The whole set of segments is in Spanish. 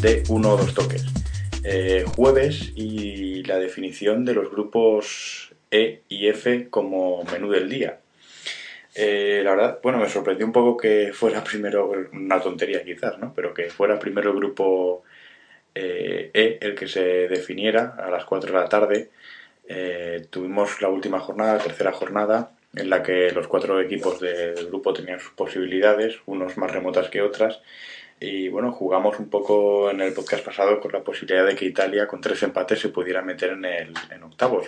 De Uno o Dos Toques. Eh, jueves y la definición de los grupos E y F como menú del día. Eh, la verdad, bueno, me sorprendió un poco que fuera primero, una tontería quizás, ¿no? Pero que fuera primero el grupo eh, E el que se definiera a las 4 de la tarde. tuvimos la última jornada, la tercera jornada, en la que los cuatro equipos del grupo tenían sus posibilidades, unos más remotas que otras. Y bueno, jugamos un poco en el podcast pasado con la posibilidad de que Italia con tres empates se pudiera meter en, el, en octavos.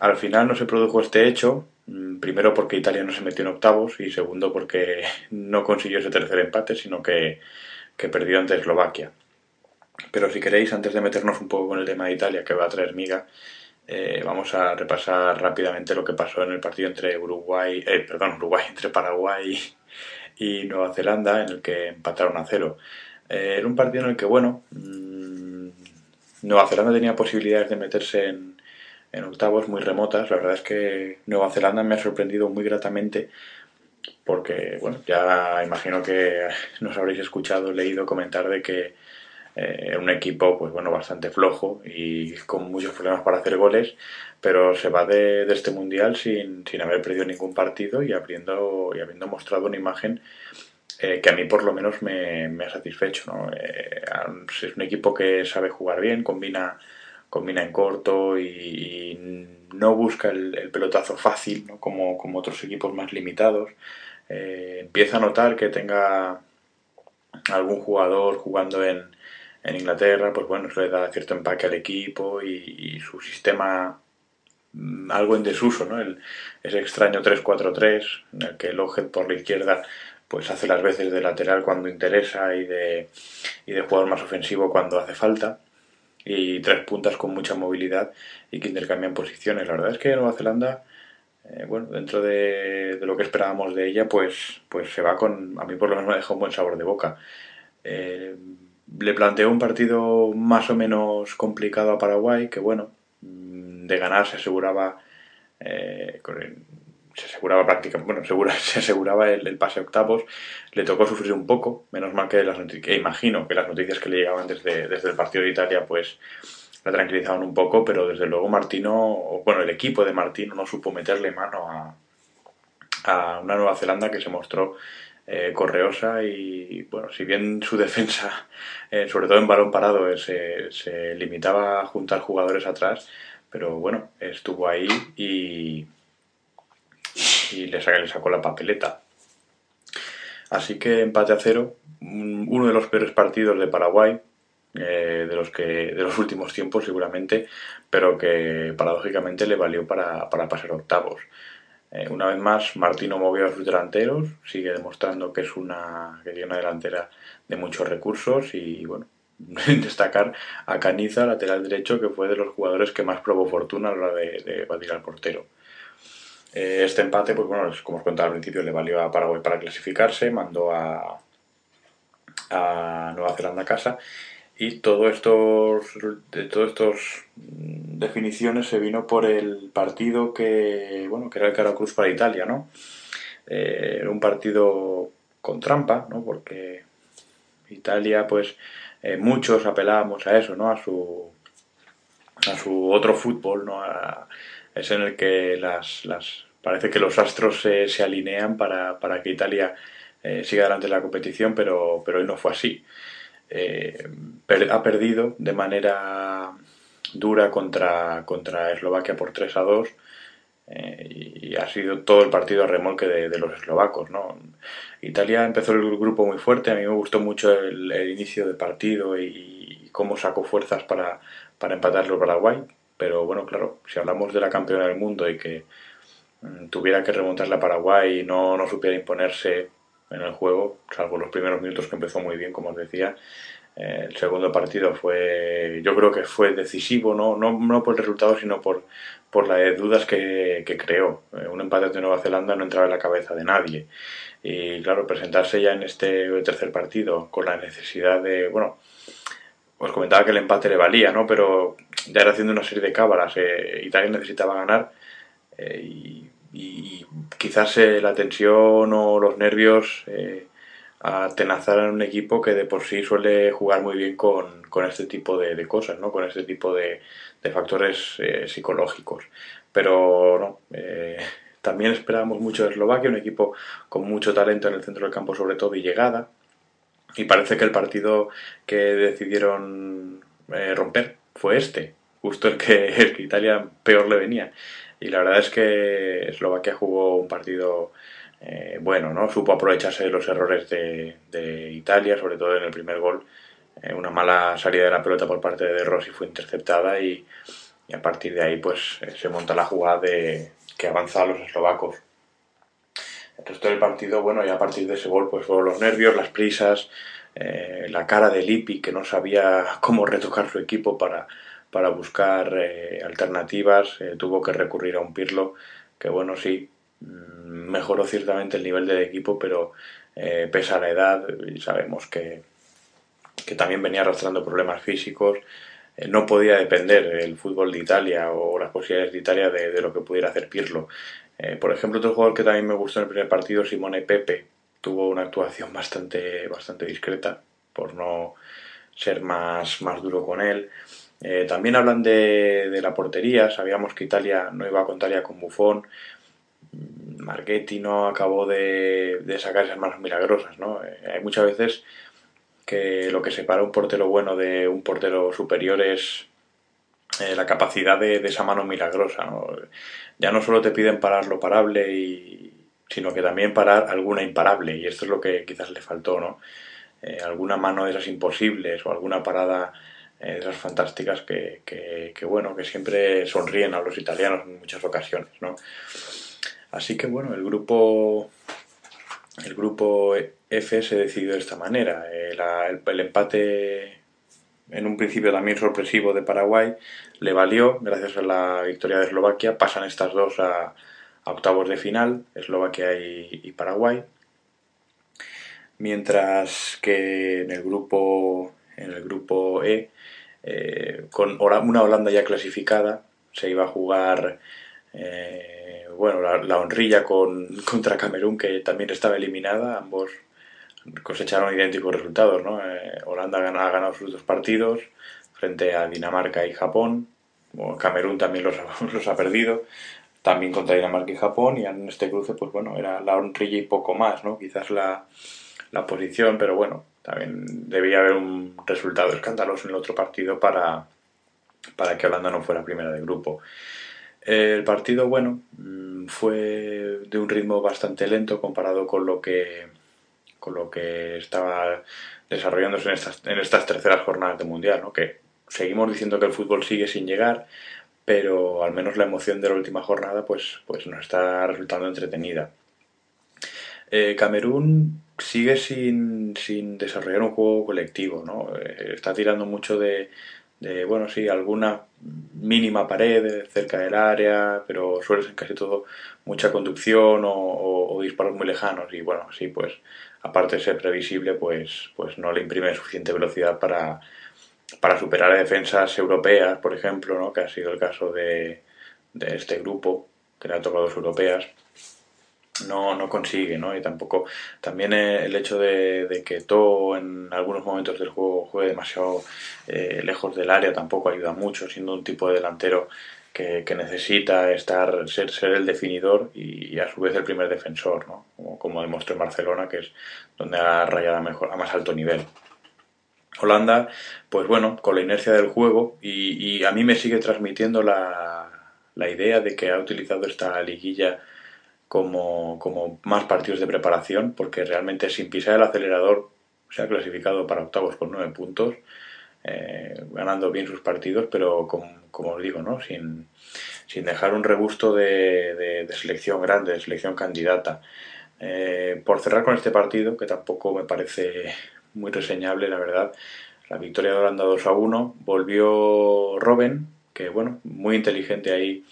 Al final no se produjo este hecho, mm, primero porque Italia no se metió en octavos y segundo porque no consiguió ese tercer empate, sino que, que perdió ante Eslovaquia. Pero si queréis, antes de meternos un poco con el tema de Italia, que va a traer miga, eh, vamos a repasar rápidamente lo que pasó en el partido entre Uruguay, eh, perdón, Uruguay, entre Paraguay y Nueva Zelanda, en el que empataron a cero. Eh, era un partido en el que, bueno, mmm, Nueva Zelanda tenía posibilidades de meterse en, en, octavos muy remotas. La verdad es que Nueva Zelanda me ha sorprendido muy gratamente porque, bueno, ya imagino que nos habréis escuchado, leído comentar de que eh, un equipo pues bueno bastante flojo y con muchos problemas para hacer goles pero se va de, de este mundial sin, sin, haber perdido ningún partido y habiendo, y habiendo mostrado una imagen eh, que a mí por lo menos me, me ha satisfecho ¿no? eh, es un equipo que sabe jugar bien combina combina en corto y, y no busca el, el, pelotazo fácil ¿no? como, como otros equipos más limitados eh, empieza a notar que tenga algún jugador jugando en, en Inglaterra, pues bueno, eso le da cierto empaque al equipo y, su sistema mm, algo en desuso, ¿no? El, ese extraño 3-4-3, en el que el Ojet por la izquierda pues hace las veces de lateral cuando interesa y de, y de jugador más ofensivo cuando hace falta y tres puntas con mucha movilidad y que intercambian posiciones. La verdad es que Nueva Zelanda, eh, bueno, dentro de, de, lo que esperábamos de ella, pues, pues se va con, a mí por lo menos me deja un buen sabor de boca. Eh, le planteó un partido más o menos complicado a Paraguay, que bueno, mm, de ganar se aseguraba, eh, se aseguraba prácticamente, bueno, se aseguraba el, pase a octavos, le tocó sufrir un poco, menos mal que las noticias, imagino que las noticias que le llegaban desde, desde el partido de Italia, pues la tranquilizaban un poco, pero desde luego Martino, bueno, el equipo de Martino no supo meterle mano a, a una Nueva Zelanda que se mostró eh, correosa y bueno, si bien su defensa, eh, sobre todo en balón parado, eh, se, limitaba a juntar jugadores atrás, pero bueno, estuvo ahí y, y le, sacó, la papeleta. Así que empate a cero, uno de los peores partidos de Paraguay, de los que de los últimos tiempos seguramente, pero que paradójicamente le valió para, para pasar octavos. Eh, una vez más, Martino movió a sus delanteros, sigue demostrando que es una, que tiene una delantera de muchos recursos y bueno, destacar a Caniza, lateral derecho, que fue de los jugadores que más probó fortuna a la hora de, de batir al portero. Eh, este empate, pues bueno, como os contaba al principio, le valió a Paraguay para clasificarse, mandó a, a Nueva Zelanda a casa y todo estos, de todos estos definiciones se vino por el partido que, bueno, que era el Caro Cruz para Italia, ¿no? Eh, era un partido con trampa, ¿no? Porque Italia, pues, eh, muchos apelábamos a eso, ¿no? A su, a su otro fútbol, ¿no? A, es en el que las, las, parece que los astros se, se alinean para, para que Italia eh, siga adelante en la competición, pero, pero hoy no fue así. Eh, ha perdido de manera dura contra, contra Eslovaquia por 3 a 2 eh, y ha sido todo el partido a remolque de, los eslovacos. ¿no? Italia empezó el grupo muy fuerte, a mí me gustó mucho el, inicio del partido y, cómo sacó fuerzas para, para empatarlo Paraguay, pero bueno, claro, si hablamos de la campeona del mundo y que mm, tuviera que remontarle a Paraguay y no, no supiera imponerse en el juego, salvo los primeros minutos que empezó muy bien, como os decía, eh, el segundo partido fue, yo creo que fue decisivo, no, no, no por el resultado, sino por, por las dudas que, que creó. Eh, un empate de Nueva Zelanda no entraba en la cabeza de nadie. Y claro, presentarse ya en este tercer partido con la necesidad de, bueno, os comentaba que el empate le valía, ¿no? Pero ya era haciendo una serie de cábalas. Eh, Italia necesitaba ganar y, quizás la tensión o los nervios a tenazar en un equipo que de por sí suele jugar muy bien con, con este tipo de, cosas, ¿no? con este tipo de, de factores eh, psicológicos. Pero no, eh, también esperábamos mucho de Eslovaquia, un equipo con mucho talento en el centro del campo sobre todo y llegada. Y parece que el partido que decidieron eh, romper fue este, justo el que, el que Italia peor le venía. Y la verdad es que Eslovaquia jugó un partido eh, bueno, ¿no? Supo aprovecharse de los errores de, Italia, sobre todo en el primer gol. Eh, una mala salida de la pelota por parte de Rossi fue interceptada y, a partir de ahí pues eh, se monta la jugada de que avanza a los eslovacos. El resto del partido, bueno, y a partir de ese gol pues fueron los nervios, las prisas, la cara de Lippi que no sabía cómo retocar su equipo para, para buscar alternativas, tuvo que recurrir a un Pirlo que bueno, sí, Mm, mejoró ciertamente el nivel del equipo, pero eh, pesa la edad sabemos que, que también venía arrastrando problemas físicos. Eh, no podía depender el fútbol de Italia o las posibilidades de Italia de, lo que pudiera hacer Pirlo. Eh, por ejemplo, otro jugador que también me gustó en el primer partido, Simone Pepe, tuvo una actuación bastante, bastante discreta, por no ser más, más duro con él. También hablan de, de, la portería, sabíamos que Italia no iba a contar ya con Buffon, Marchetti no acabó de, sacar esas manos milagrosas, ¿no? Eh, hay muchas veces que lo que separa un portero bueno de un portero superior es eh, la capacidad de, esa mano milagrosa. Ya no solo te piden parar lo parable, y, sino que también parar alguna imparable, y esto es lo que quizás le faltó, ¿no? Eh, alguna mano de esas imposibles o alguna parada de esas fantásticas que, bueno, que siempre sonríen a los italianos en muchas ocasiones, ¿no? Así que bueno, el grupo, el grupo F se decidió de esta manera. Eh, el, empate en un principio también sorpresivo de Paraguay le valió, gracias a la victoria de Eslovaquia, pasan estas dos a, octavos de final, Eslovaquia y, Paraguay. Mientras que en el grupo, en el grupo E, eh, con una Holanda ya clasificada, se iba a jugar eh, bueno, la, honrilla con, contra Camerún, que también estaba eliminada, ambos cosecharon idénticos resultados, ¿no? Eh, Holanda ha ganado sus dos partidos frente a Dinamarca y Japón, Camerún también los, los ha perdido, también contra Dinamarca y Japón, y en este cruce, pues bueno, era la honrilla y poco más, ¿no? Quizás la, la posición, pero bueno, también debía haber un resultado escandaloso en el otro partido para, para que Holanda no fuera primera de grupo. El partido, bueno, mm, fue de un ritmo bastante lento comparado con lo que, con lo que estaba desarrollándose en estas, en estas terceras jornadas de Mundial, ¿no? que seguimos diciendo que el fútbol sigue sin llegar, pero al menos la emoción de la última jornada pues, pues nos está resultando entretenida. Eh, Camerún sigue sin, sin, desarrollar un juego colectivo, ¿no? Eh, está tirando mucho de, de, bueno, sí, alguna mínima pared cerca del área, pero suele ser casi todo mucha conducción o, disparos muy lejanos y bueno, sí, pues aparte de ser previsible, pues, pues no le imprime suficiente velocidad para, para superar defensas europeas, por ejemplo, ¿no? que ha sido el caso de, de este grupo, que le ha tocado a los europeas no, no consigue, ¿no? Y tampoco, también el hecho de, que todo en algunos momentos del juego juegue demasiado eh, lejos del área tampoco ayuda mucho, siendo un tipo de delantero que, necesita estar, ser, ser el definidor y, a su vez el primer defensor, ¿no? Como, demostró en Barcelona, que es donde ha rayado mejor, a más alto nivel. Holanda, pues bueno, con la inercia del juego y, a mí me sigue transmitiendo la, la, idea de que ha utilizado esta liguilla como, como más partidos de preparación, porque realmente sin pisar el acelerador se ha clasificado para octavos con nueve puntos, eh, ganando bien sus partidos, pero como, como os digo, ¿no? sin, sin dejar un regusto de, de, selección grande, de selección candidata. Eh, por cerrar con este partido, que tampoco me parece muy reseñable, la verdad. La victoria de Holanda 2 a 1. Volvió Robben, que bueno, muy inteligente ahí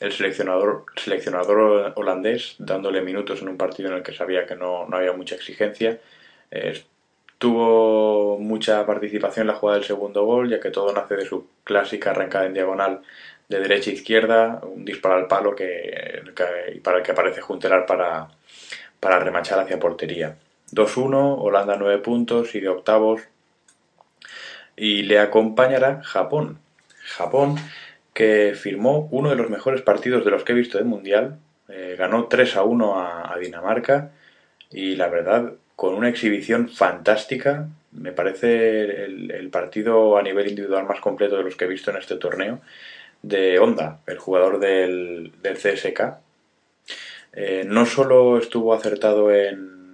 el seleccionador, seleccionador holandés, dándole minutos en un partido en el que sabía que no, había mucha exigencia. Eh, tuvo mucha participación en la jugada del segundo gol, ya que todo nace de su clásica arrancada en diagonal de derecha a izquierda, un disparo al palo que, para el que aparece Juntelar para, para remachar hacia portería. 2-1, Holanda 9 puntos y de octavos. Y le acompañará Japón. Japón que firmó uno de los mejores partidos de los que he visto del Mundial. Eh, ganó 3 a 1 a, Dinamarca y la verdad con una exhibición fantástica. Me parece el, partido a nivel individual más completo de los que he visto en este torneo. De Honda, el jugador del, del CSK. Eh, no solo estuvo acertado en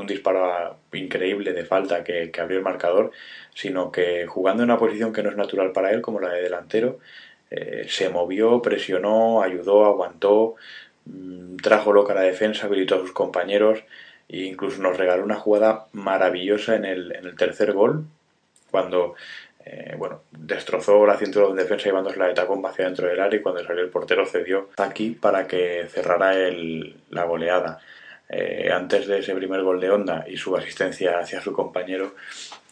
un disparo increíble de falta que, abrió el marcador, sino que jugando en una posición que no es natural para él, como la de delantero, eh, se movió, presionó, ayudó, aguantó, mm, trajo loca la defensa, habilitó a sus compañeros e incluso nos regaló una jugada maravillosa en el, tercer gol, cuando eh, bueno, destrozó la cintura de defensa llevándose la de tacón hacia dentro del área y cuando salió el portero cedió aquí para que cerrara el, la goleada. Eh, antes de ese primer gol de Honda y su asistencia hacia su compañero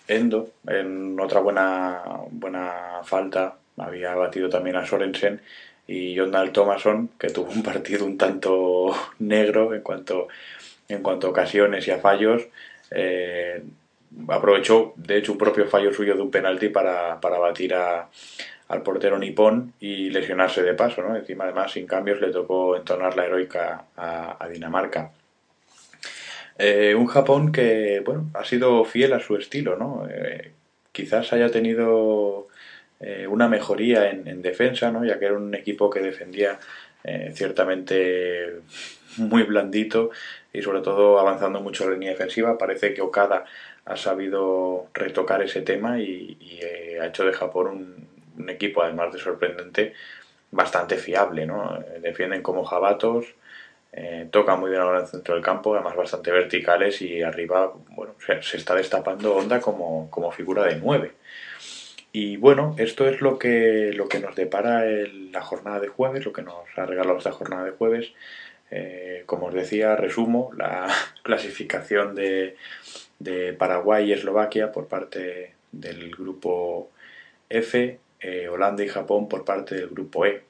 Endo, en otra buena, buena falta, había batido también a Sorensen y Jondal Thomason, que tuvo un partido un tanto negro en cuanto, en cuanto a ocasiones y a fallos. Eh, aprovechó, de hecho, un propio fallo suyo de un penalti para, para batir a, al portero nipón y lesionarse de paso. ¿no? Encima, además, sin cambios, le tocó entonar la heroica a Dinamarca. Eh, un Japón que, bueno, ha sido fiel a su estilo, ¿no? Eh, quizás haya tenido eh, una mejoría en, defensa, ¿no? Ya que era un equipo que defendía ciertamente muy blandito y sobre todo avanzando mucho en la línea defensiva. Parece que Okada ha sabido retocar ese tema y, ha hecho de Japón un, un, equipo, además de sorprendente, bastante fiable, ¿no? Defienden como jabatos, eh, toca muy bien ahora en el centro del campo, además bastante verticales y arriba bueno, se, está destapando Honda como, como, figura de 9. Y bueno, esto es lo que, lo que nos depara la jornada de jueves, lo que nos ha regalado esta jornada de jueves. Eh, como os decía, resumo la clasificación de, de, Paraguay y Eslovaquia por parte del grupo F, eh, Holanda y Japón por parte del grupo E.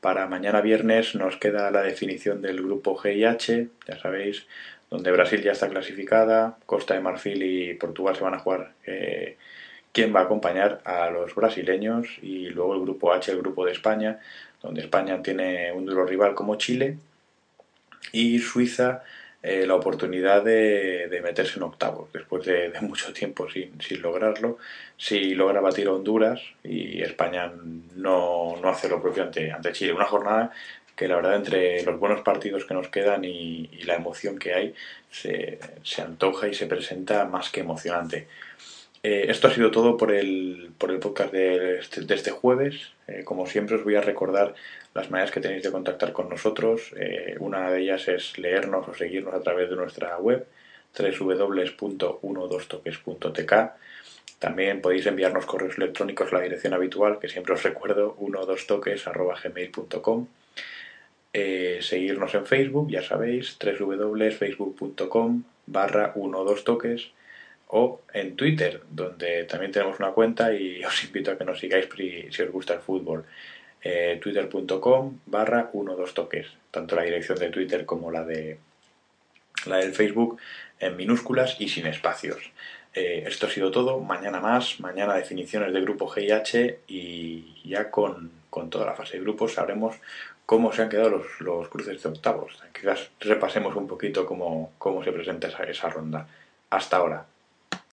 Para mañana viernes nos queda la definición del grupo G y H, ya sabéis, donde Brasil ya está clasificada, Costa de Marfil y Portugal se van a jugar eh, quién va a acompañar a los brasileños y luego el grupo H, el grupo de España, donde España tiene un duro rival como Chile y Suiza eh, la oportunidad de, meterse en octavos después de, mucho tiempo sin, sin, lograrlo. Si logra batir a Honduras y España no, no, hace lo propio ante, ante Chile. Una jornada que la verdad entre los buenos partidos que nos quedan y, la emoción que hay se, se, antoja y se presenta más que emocionante. Eh, esto ha sido todo por el, por el podcast de este, este jueves. Eh, como siempre os voy a recordar las maneras que tenéis de contactar con nosotros. Eh, una de ellas es leernos o seguirnos a través de nuestra web www.12toques.tk. También podéis enviarnos correos electrónicos a la dirección habitual, que siempre os recuerdo, 12toques.gmail.com. Eh, seguirnos en Facebook, ya sabéis, www.facebook.com barra 12toques o en Twitter, donde también tenemos una cuenta y os invito a que nos sigáis si os gusta el fútbol eh, twitter.com barra 12 toques, tanto la dirección de Twitter como la de la del Facebook en minúsculas y sin espacios. Eh, esto ha sido todo, mañana más, mañana definiciones de grupo GIH y ya con, toda la fase de grupos sabremos cómo se han quedado los, los cruces de octavos. Quizás repasemos un poquito cómo, cómo se presenta esa, esa ronda. Hasta ahora.